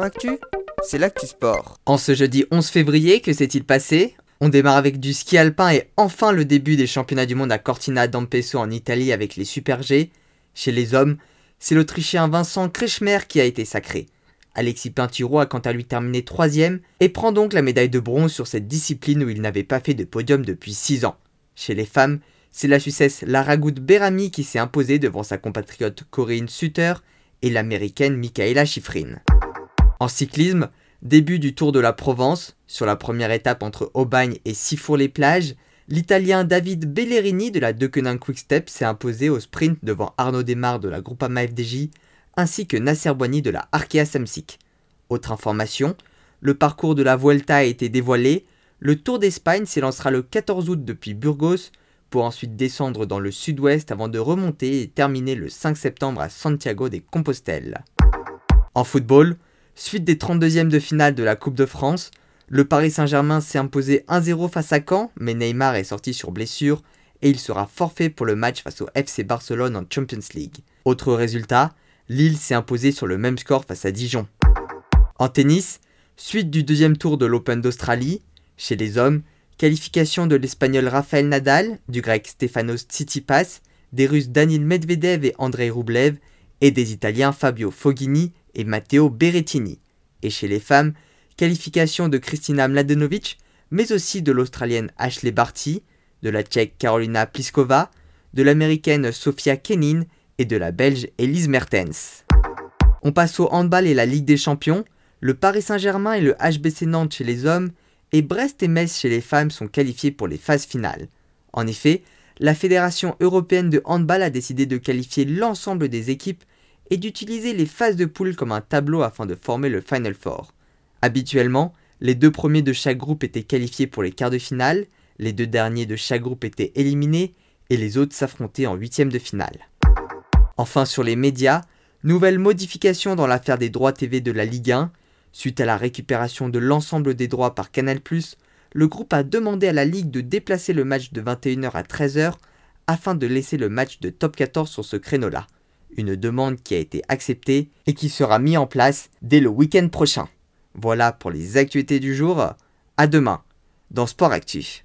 Actu, c'est l'actu sport. En ce jeudi 11 février, que s'est-il passé? On démarre avec du ski alpin et enfin le début des championnats du monde à Cortina d'Ampezzo en Italie avec les Super G. Chez les hommes, c'est l'Autrichien Vincent Kretschmer qui a été sacré. Alexis Pinturo a quant à lui terminé troisième et prend donc la médaille de bronze sur cette discipline où il n'avait pas fait de podium depuis 6 ans. Chez les femmes, c'est la Suissesse Lara Berami qui s'est imposée devant sa compatriote Corinne Sutter et l'américaine Michaela Schifrin. En cyclisme, début du Tour de la Provence, sur la première étape entre Aubagne et Sifour-les-Plages, l'Italien David Bellerini de la Deceuninck Quick-Step s'est imposé au sprint devant Arnaud Desmar de la Groupama FDJ ainsi que Nasser Boigny de la Arkea Samsic. Autre information, le parcours de la Vuelta a été dévoilé, le Tour d'Espagne s'élancera le 14 août depuis Burgos pour ensuite descendre dans le sud-ouest avant de remonter et terminer le 5 septembre à Santiago de Compostelle. En football, suite des 32e de finale de la Coupe de France, le Paris Saint-Germain s'est imposé 1-0 face à Caen, mais Neymar est sorti sur blessure et il sera forfait pour le match face au FC Barcelone en Champions League. Autre résultat, Lille s'est imposé sur le même score face à Dijon. En tennis, suite du deuxième tour de l'Open d'Australie, chez les hommes, Qualification de l'espagnol Rafael Nadal, du grec Stefanos Tsitsipas, des Russes Danil Medvedev et Andrei Rublev, et des Italiens Fabio Foghini et Matteo Berrettini. Et chez les femmes, qualification de Kristina Mladenovic, mais aussi de l'Australienne Ashley Barty, de la Tchèque Carolina Pliskova, de l'Américaine Sofia Kenin et de la Belge Elise Mertens. On passe au handball et la Ligue des Champions. Le Paris Saint-Germain et le HBC Nantes chez les hommes et Brest et Metz chez les femmes sont qualifiés pour les phases finales. En effet, la Fédération européenne de handball a décidé de qualifier l'ensemble des équipes et d'utiliser les phases de poule comme un tableau afin de former le Final Four. Habituellement, les deux premiers de chaque groupe étaient qualifiés pour les quarts de finale, les deux derniers de chaque groupe étaient éliminés et les autres s'affrontaient en huitième de finale. Enfin sur les médias, nouvelle modification dans l'affaire des droits TV de la Ligue 1, Suite à la récupération de l'ensemble des droits par Canal+, le groupe a demandé à la Ligue de déplacer le match de 21h à 13h afin de laisser le match de top 14 sur ce créneau-là. Une demande qui a été acceptée et qui sera mise en place dès le week-end prochain. Voilà pour les actualités du jour. À demain dans Sport Actif.